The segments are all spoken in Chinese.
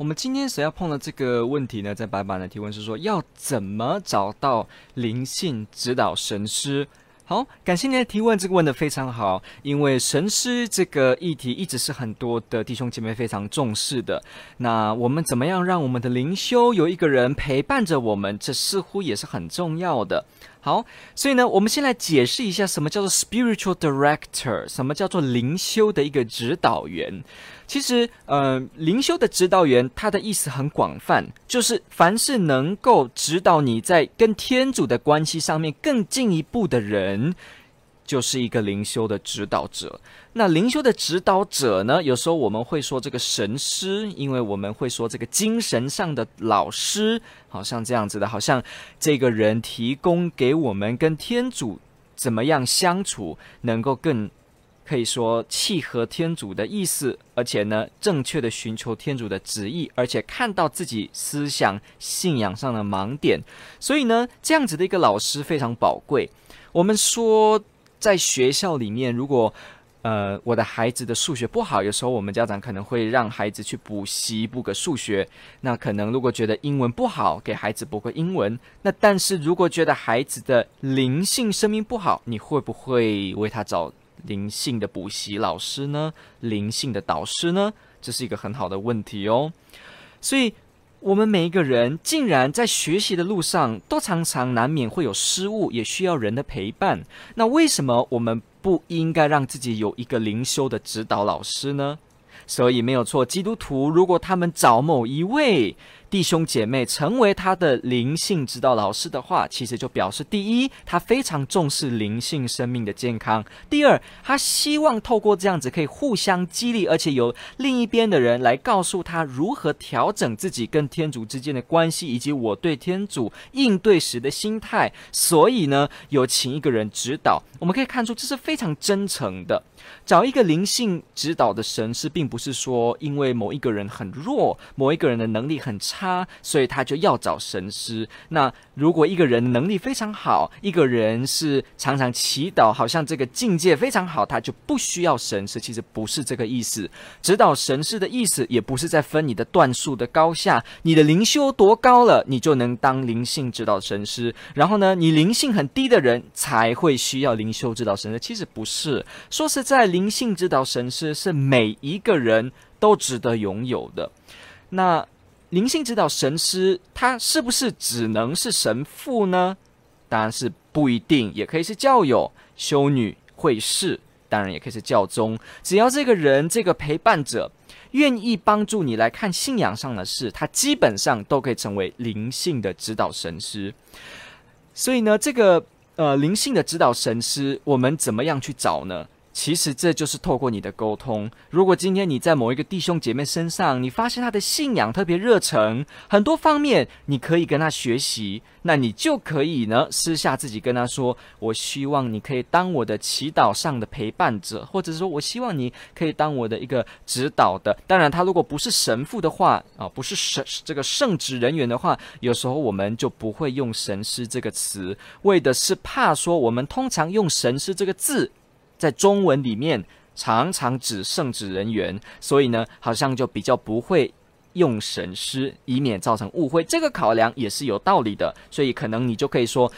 我们今天所要碰的这个问题呢，在白板的提问是说，要怎么找到灵性指导神师？好，感谢您的提问，这个问得非常好，因为神师这个议题一直是很多的弟兄姐妹非常重视的。那我们怎么样让我们的灵修有一个人陪伴着我们？这似乎也是很重要的。好，所以呢，我们先来解释一下什么叫做 spiritual director，什么叫做灵修的一个指导员。其实，呃，灵修的指导员，他的意思很广泛，就是凡是能够指导你在跟天主的关系上面更进一步的人。就是一个灵修的指导者。那灵修的指导者呢？有时候我们会说这个神师，因为我们会说这个精神上的老师，好像这样子的，好像这个人提供给我们跟天主怎么样相处，能够更可以说契合天主的意思，而且呢，正确的寻求天主的旨意，而且看到自己思想信仰上的盲点。所以呢，这样子的一个老师非常宝贵。我们说。在学校里面，如果呃我的孩子的数学不好，有时候我们家长可能会让孩子去补习补个数学。那可能如果觉得英文不好，给孩子补个英文。那但是如果觉得孩子的灵性生命不好，你会不会为他找灵性的补习老师呢？灵性的导师呢？这是一个很好的问题哦。所以。我们每一个人，竟然在学习的路上，都常常难免会有失误，也需要人的陪伴。那为什么我们不应该让自己有一个灵修的指导老师呢？所以没有错，基督徒如果他们找某一位。弟兄姐妹成为他的灵性指导老师的话，其实就表示：第一，他非常重视灵性生命的健康；第二，他希望透过这样子可以互相激励，而且由另一边的人来告诉他如何调整自己跟天主之间的关系，以及我对天主应对时的心态。所以呢，有请一个人指导，我们可以看出这是非常真诚的。找一个灵性指导的神师，并不是说因为某一个人很弱，某一个人的能力很差，他所以他就要找神师。那如果一个人能力非常好，一个人是常常祈祷，好像这个境界非常好，他就不需要神师。其实不是这个意思。指导神师的意思，也不是在分你的段数的高下，你的灵修多高了，你就能当灵性指导神师。然后呢，你灵性很低的人才会需要灵修指导神师。其实不是，说实。在灵性指导神师是每一个人都值得拥有的。那灵性指导神师他是不是只能是神父呢？当然是不一定，也可以是教友、修女、会士，当然也可以是教宗。只要这个人这个陪伴者愿意帮助你来看信仰上的事，他基本上都可以成为灵性的指导神师。所以呢，这个呃灵性的指导神师，我们怎么样去找呢？其实这就是透过你的沟通。如果今天你在某一个弟兄姐妹身上，你发现他的信仰特别热诚，很多方面你可以跟他学习，那你就可以呢私下自己跟他说：“我希望你可以当我的祈祷上的陪伴者，或者说我希望你可以当我的一个指导的。”当然，他如果不是神父的话啊，不是神这个圣职人员的话，有时候我们就不会用神师这个词，为的是怕说我们通常用神师这个字。在中文里面常常指圣旨人员，所以呢，好像就比较不会用神师，以免造成误会。这个考量也是有道理的，所以可能你就可以说，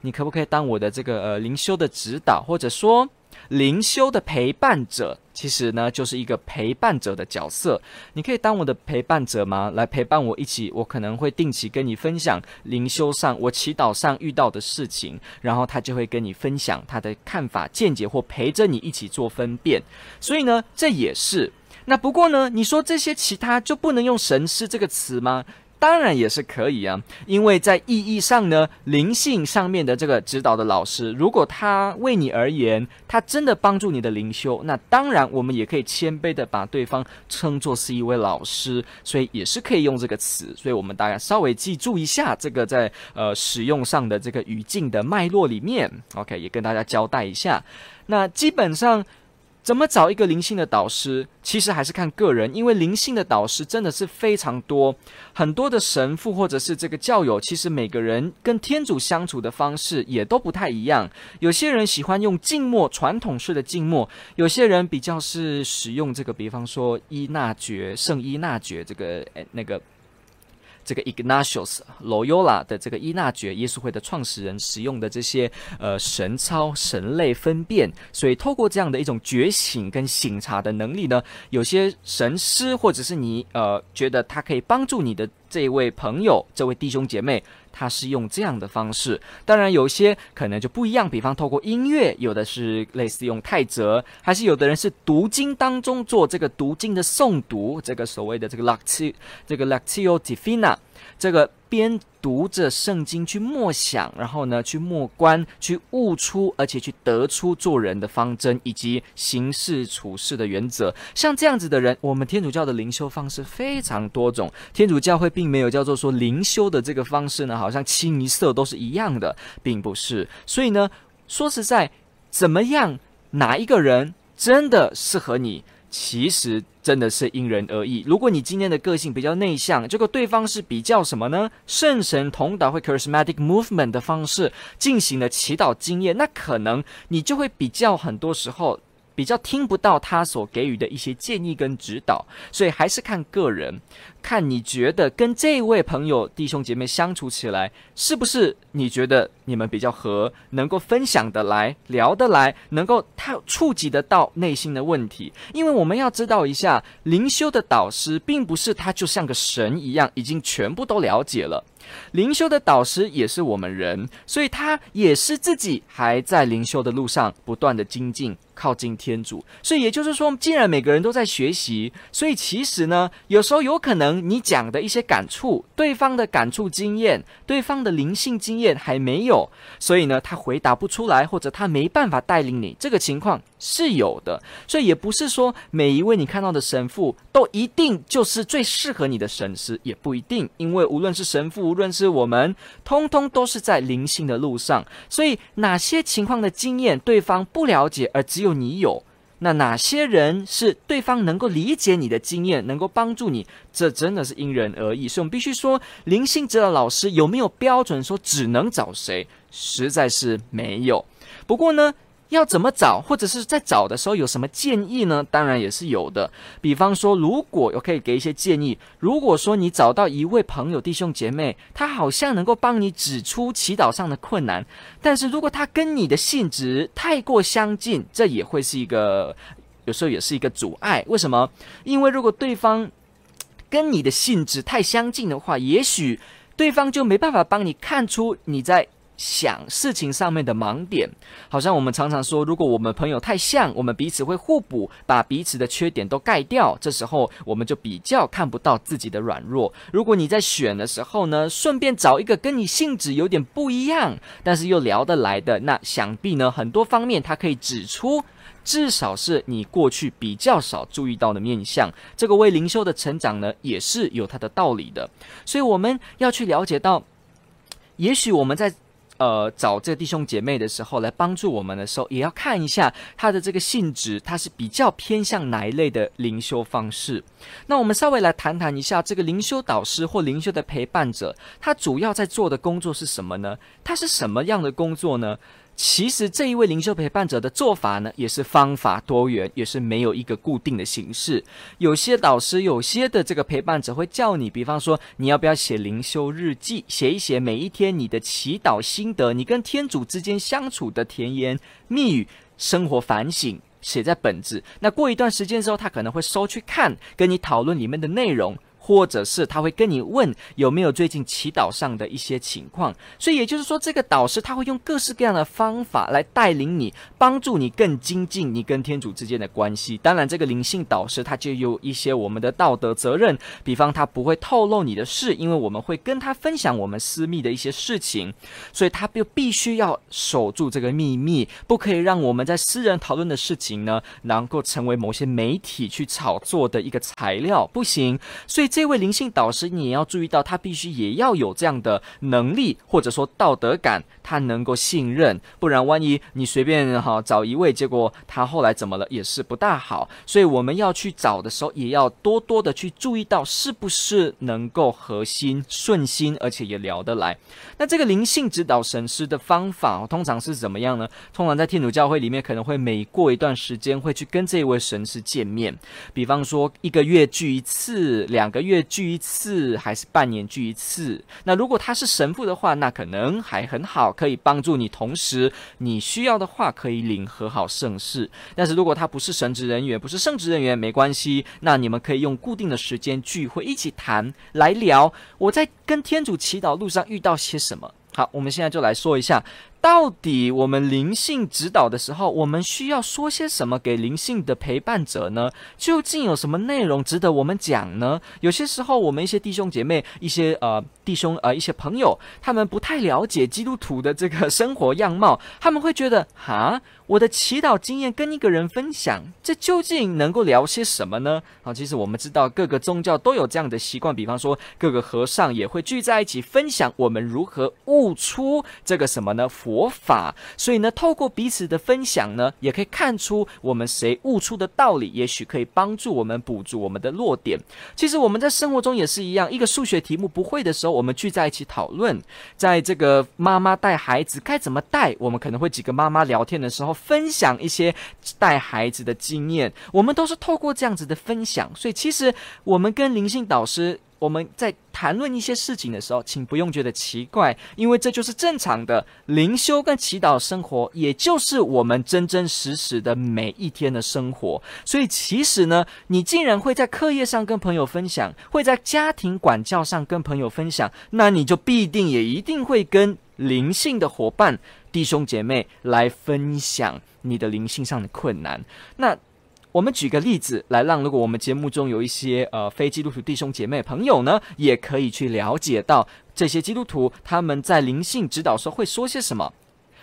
你可不可以当我的这个呃灵修的指导，或者说。灵修的陪伴者，其实呢就是一个陪伴者的角色。你可以当我的陪伴者吗？来陪伴我一起，我可能会定期跟你分享灵修上我祈祷上遇到的事情，然后他就会跟你分享他的看法见解，或陪着你一起做分辨。所以呢，这也是。那不过呢，你说这些其他就不能用神师这个词吗？当然也是可以啊，因为在意义上呢，灵性上面的这个指导的老师，如果他为你而言，他真的帮助你的灵修，那当然我们也可以谦卑的把对方称作是一位老师，所以也是可以用这个词。所以我们大家稍微记住一下这个在呃使用上的这个语境的脉络里面，OK，也跟大家交代一下。那基本上。怎么找一个灵性的导师？其实还是看个人，因为灵性的导师真的是非常多，很多的神父或者是这个教友，其实每个人跟天主相处的方式也都不太一样。有些人喜欢用静默，传统式的静默；有些人比较是使用这个，比方说依纳爵、圣依纳爵这个诶那个。这个 Ignatius Loyola 的这个伊纳爵，耶稣会的创始人使用的这些呃神操神类分辨，所以透过这样的一种觉醒跟醒察的能力呢，有些神师或者是你呃觉得他可以帮助你的这位朋友、这位弟兄姐妹，他是用这样的方式。当然有些可能就不一样，比方透过音乐，有的是类似用泰泽，还是有的人是读经当中做这个读经的诵读，这个所谓的这个 l a c t i 这个 l a c t i o divina。这个边读着圣经去默想，然后呢去默观，去悟出，而且去得出做人的方针以及行事处事的原则。像这样子的人，我们天主教的灵修方式非常多种。天主教会并没有叫做说灵修的这个方式呢，好像清一色都是一样的，并不是。所以呢，说实在，怎么样，哪一个人真的适合你？其实真的是因人而异。如果你今天的个性比较内向，结果对方是比较什么呢？圣神同导会 charismatic movement 的方式进行了祈祷经验，那可能你就会比较很多时候。比较听不到他所给予的一些建议跟指导，所以还是看个人，看你觉得跟这位朋友弟兄姐妹相处起来，是不是你觉得你们比较合，能够分享得来、聊得来，能够他触及得到内心的问题。因为我们要知道一下，灵修的导师并不是他就像个神一样，已经全部都了解了。灵修的导师也是我们人，所以他也是自己还在灵修的路上不断的精进，靠近天主。所以也就是说，既然每个人都在学习，所以其实呢，有时候有可能你讲的一些感触，对方的感触经验，对方的灵性经验还没有，所以呢，他回答不出来，或者他没办法带领你，这个情况是有的。所以也不是说每一位你看到的神父都一定就是最适合你的神师，也不一定，因为无论是神父。无论是我们，通通都是在灵性的路上，所以哪些情况的经验对方不了解，而只有你有，那哪些人是对方能够理解你的经验，能够帮助你，这真的是因人而异。所以我们必须说，灵性指导老师有没有标准说只能找谁？实在是没有。不过呢，要怎么找，或者是在找的时候有什么建议呢？当然也是有的。比方说，如果我可以给一些建议，如果说你找到一位朋友、弟兄姐妹，他好像能够帮你指出祈祷上的困难，但是如果他跟你的性质太过相近，这也会是一个，有时候也是一个阻碍。为什么？因为如果对方跟你的性质太相近的话，也许对方就没办法帮你看出你在。想事情上面的盲点，好像我们常常说，如果我们朋友太像，我们彼此会互补，把彼此的缺点都盖掉，这时候我们就比较看不到自己的软弱。如果你在选的时候呢，顺便找一个跟你性质有点不一样，但是又聊得来的，那想必呢，很多方面他可以指出，至少是你过去比较少注意到的面相。这个为灵修的成长呢，也是有它的道理的。所以我们要去了解到，也许我们在。呃，找这弟兄姐妹的时候来帮助我们的时候，也要看一下他的这个性质，他是比较偏向哪一类的灵修方式。那我们稍微来谈谈一下这个灵修导师或灵修的陪伴者，他主要在做的工作是什么呢？他是什么样的工作呢？其实这一位灵修陪伴者的做法呢，也是方法多元，也是没有一个固定的形式。有些导师，有些的这个陪伴者会叫你，比方说你要不要写灵修日记，写一写每一天你的祈祷心得，你跟天主之间相处的甜言蜜语，生活反省，写在本子。那过一段时间之后，他可能会收去看，跟你讨论里面的内容。或者是他会跟你问有没有最近祈祷上的一些情况。所以也就是说，这个导师他会用各式各样的方法来带领你，帮助你更精进你跟天主之间的关系。当然，这个灵性导师他就有一些我们的道德责任，比方他不会透露你的事，因为我们会跟他分享我们私密的一些事情，所以他就必须要守住这个秘密，不可以让我们在私人讨论的事情呢，能够成为某些媒体去炒作的一个材料，不行。所以这这位灵性导师，你也要注意到，他必须也要有这样的能力，或者说道德感，他能够信任，不然万一你随便哈找一位，结果他后来怎么了，也是不大好。所以我们要去找的时候，也要多多的去注意到，是不是能够合心、顺心，而且也聊得来。那这个灵性指导神师的方法，通常是怎么样呢？通常在天主教会里面，可能会每过一段时间会去跟这位神师见面，比方说一个月聚一次，两个月月聚一次，还是半年聚一次。那如果他是神父的话，那可能还很好，可以帮助你。同时，你需要的话可以领和好圣事。但是如果他不是神职人员，不是圣职人员，没关系。那你们可以用固定的时间聚会，一起谈来聊。我在跟天主祈祷路上遇到些什么？好，我们现在就来说一下。到底我们灵性指导的时候，我们需要说些什么给灵性的陪伴者呢？究竟有什么内容值得我们讲呢？有些时候，我们一些弟兄姐妹、一些呃弟兄呃一些朋友，他们不太了解基督徒的这个生活样貌，他们会觉得哈，我的祈祷经验跟一个人分享，这究竟能够聊些什么呢？啊，其实我们知道各个宗教都有这样的习惯，比方说各个和尚也会聚在一起分享我们如何悟出这个什么呢？佛法，所以呢，透过彼此的分享呢，也可以看出我们谁悟出的道理，也许可以帮助我们补足我们的弱点。其实我们在生活中也是一样，一个数学题目不会的时候，我们聚在一起讨论。在这个妈妈带孩子该怎么带，我们可能会几个妈妈聊天的时候分享一些带孩子的经验。我们都是透过这样子的分享，所以其实我们跟灵性导师。我们在谈论一些事情的时候，请不用觉得奇怪，因为这就是正常的灵修跟祈祷生活，也就是我们真真实实的每一天的生活。所以，其实呢，你竟然会在课业上跟朋友分享，会在家庭管教上跟朋友分享，那你就必定也一定会跟灵性的伙伴、弟兄姐妹来分享你的灵性上的困难。那。我们举个例子来让，如果我们节目中有一些呃非基督徒弟兄姐妹朋友呢，也可以去了解到这些基督徒他们在灵性指导时候会说些什么。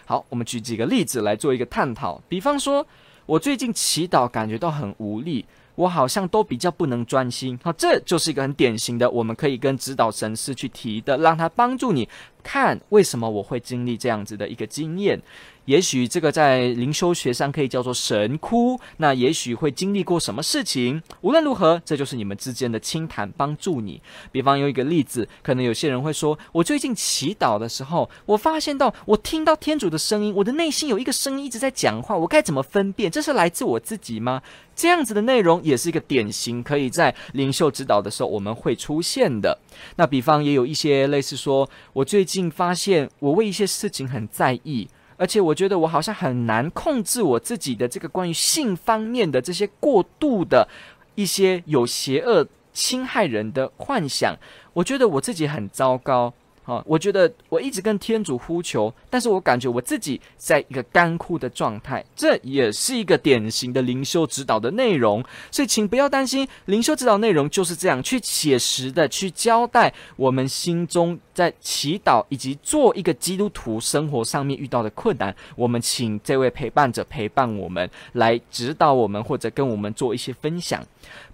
好，我们举几个例子来做一个探讨。比方说，我最近祈祷感觉到很无力，我好像都比较不能专心。好，这就是一个很典型的，我们可以跟指导神师去提的，让他帮助你看为什么我会经历这样子的一个经验。也许这个在灵修学上可以叫做神枯，那也许会经历过什么事情。无论如何，这就是你们之间的倾谈，帮助你。比方有一个例子，可能有些人会说：“我最近祈祷的时候，我发现到我听到天主的声音，我的内心有一个声音一直在讲话，我该怎么分辨？这是来自我自己吗？”这样子的内容也是一个典型，可以在灵修指导的时候我们会出现的。那比方也有一些类似说：“我最近竟发现我为一些事情很在意。”而且我觉得我好像很难控制我自己的这个关于性方面的这些过度的一些有邪恶侵害人的幻想，我觉得我自己很糟糕。啊，我觉得我一直跟天主呼求，但是我感觉我自己在一个干枯的状态，这也是一个典型的灵修指导的内容。所以，请不要担心，灵修指导内容就是这样，去写实的去交代我们心中在祈祷以及做一个基督徒生活上面遇到的困难。我们请这位陪伴者陪伴我们，来指导我们，或者跟我们做一些分享。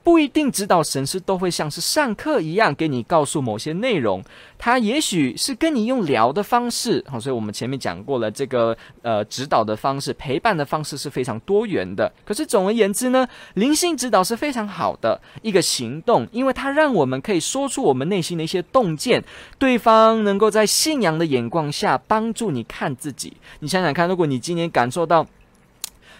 不一定指导神师都会像是上课一样给你告诉某些内容，他也许是跟你用聊的方式，好，所以我们前面讲过了，这个呃指导的方式、陪伴的方式是非常多元的。可是总而言之呢，灵性指导是非常好的一个行动，因为它让我们可以说出我们内心的一些洞见，对方能够在信仰的眼光下帮助你看自己。你想想看，如果你今年感受到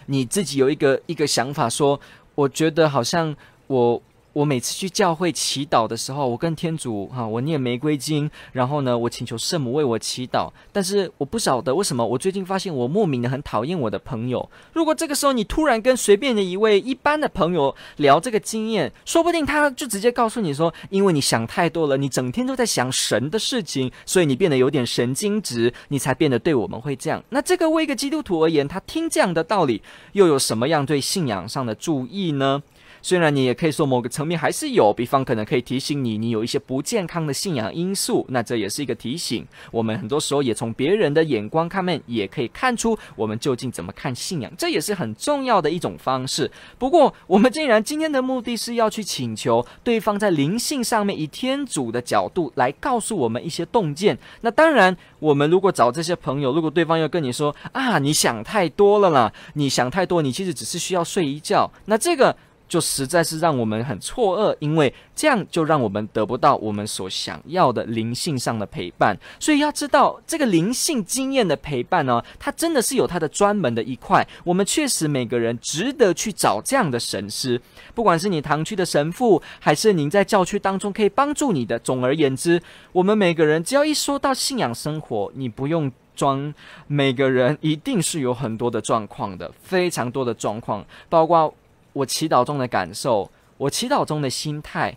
你自己有一个一个想法说，我觉得好像。我我每次去教会祈祷的时候，我跟天主哈，我念玫瑰经，然后呢，我请求圣母为我祈祷。但是我不晓得为什么，我最近发现我莫名的很讨厌我的朋友。如果这个时候你突然跟随便的一位一般的朋友聊这个经验，说不定他就直接告诉你说，因为你想太多了，你整天都在想神的事情，所以你变得有点神经质，你才变得对我们会这样。那这个为一个基督徒而言，他听这样的道理，又有什么样对信仰上的注意呢？虽然你也可以说某个层面还是有，比方可能可以提醒你，你有一些不健康的信仰因素，那这也是一个提醒。我们很多时候也从别人的眼光看面，也可以看出我们究竟怎么看信仰，这也是很重要的一种方式。不过，我们既然今天的目的是要去请求对方在灵性上面以天主的角度来告诉我们一些洞见，那当然，我们如果找这些朋友，如果对方要跟你说啊，你想太多了啦，你想太多，你其实只是需要睡一觉，那这个。就实在是让我们很错愕，因为这样就让我们得不到我们所想要的灵性上的陪伴。所以要知道，这个灵性经验的陪伴呢，它真的是有它的专门的一块。我们确实每个人值得去找这样的神师，不管是你堂区的神父，还是您在教区当中可以帮助你的。总而言之，我们每个人只要一说到信仰生活，你不用装，每个人一定是有很多的状况的，非常多的状况，包括。我祈祷中的感受，我祈祷中的心态，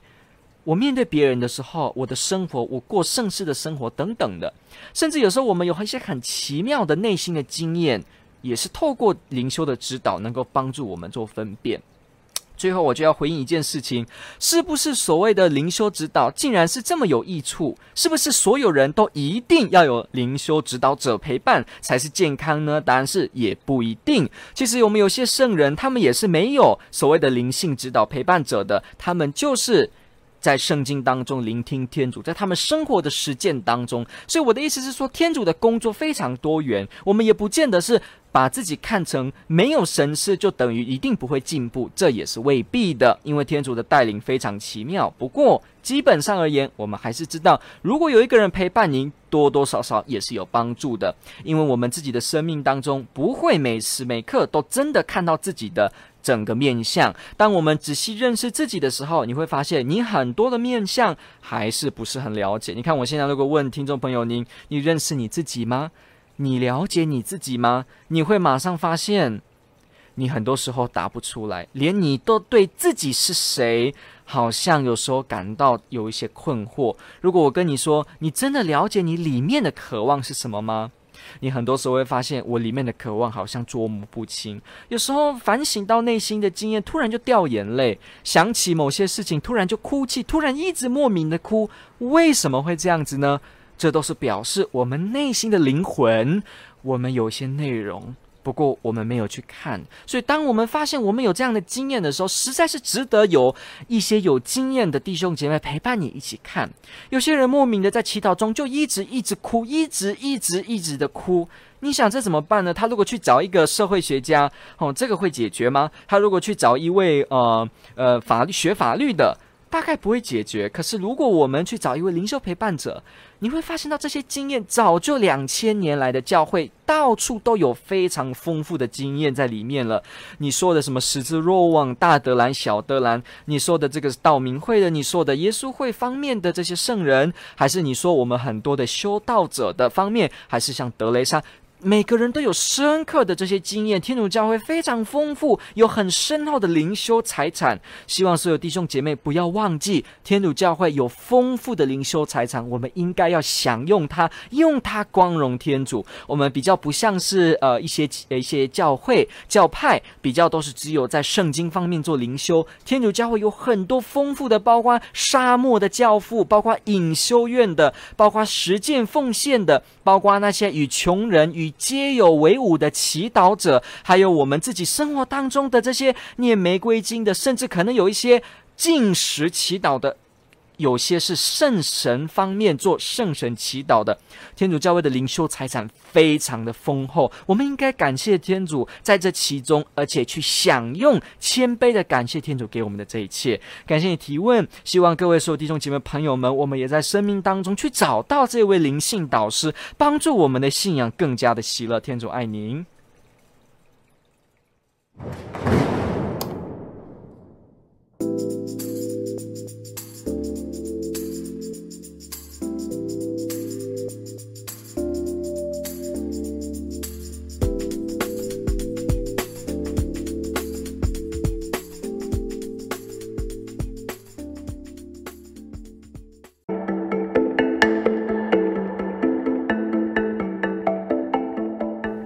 我面对别人的时候，我的生活，我过盛世的生活等等的，甚至有时候我们有一些很奇妙的内心的经验，也是透过灵修的指导，能够帮助我们做分辨。最后，我就要回应一件事情：是不是所谓的灵修指导，竟然是这么有益处？是不是所有人都一定要有灵修指导者陪伴才是健康呢？答案是也不一定。其实我们有些圣人，他们也是没有所谓的灵性指导陪伴者的，他们就是。在圣经当中聆听天主，在他们生活的实践当中，所以我的意思是说，天主的工作非常多元。我们也不见得是把自己看成没有神事就等于一定不会进步，这也是未必的。因为天主的带领非常奇妙。不过基本上而言，我们还是知道，如果有一个人陪伴您，多多少少也是有帮助的。因为我们自己的生命当中，不会每时每刻都真的看到自己的。整个面相，当我们仔细认识自己的时候，你会发现你很多的面相还是不是很了解。你看，我现在如果问听众朋友您，你认识你自己吗？你了解你自己吗？你会马上发现，你很多时候答不出来，连你都对自己是谁，好像有时候感到有一些困惑。如果我跟你说，你真的了解你里面的渴望是什么吗？你很多时候会发现，我里面的渴望好像捉摸不清。有时候反省到内心的经验，突然就掉眼泪；想起某些事情，突然就哭泣，突然一直莫名的哭。为什么会这样子呢？这都是表示我们内心的灵魂，我们有些内容。不过我们没有去看，所以当我们发现我们有这样的经验的时候，实在是值得有一些有经验的弟兄姐妹陪伴你一起看。有些人莫名的在祈祷中就一直一直哭，一直一直一直的哭。你想这怎么办呢？他如果去找一个社会学家，哦，这个会解决吗？他如果去找一位呃呃法律学法律的，大概不会解决。可是如果我们去找一位灵修陪伴者，你会发现到这些经验，早就两千年来的教会到处都有非常丰富的经验在里面了。你说的什么十字若望、大德兰、小德兰，你说的这个道明会的，你说的耶稣会方面的这些圣人，还是你说我们很多的修道者的方面，还是像德雷莎？每个人都有深刻的这些经验，天主教会非常丰富，有很深厚的灵修财产。希望所有弟兄姐妹不要忘记，天主教会有丰富的灵修财产，我们应该要享用它，用它光荣天主。我们比较不像是呃一些一些教会教派，比较都是只有在圣经方面做灵修。天主教会有很多丰富的，包括沙漠的教父，包括隐修院的，包括实践奉献的，包括那些与穷人与皆有为伍的祈祷者，还有我们自己生活当中的这些念玫瑰经的，甚至可能有一些进食祈祷的，有些是圣神方面做圣神祈祷的。天主教会的灵修财产非常的丰厚，我们应该感谢天主在这其中，而且去享用谦卑的感谢天主给我们的这一切。感谢你提问，希望各位所有弟兄姐妹朋友们，我们也在生命当中去找到这位灵性导师，帮助我们的信仰更加的喜乐。天主爱您。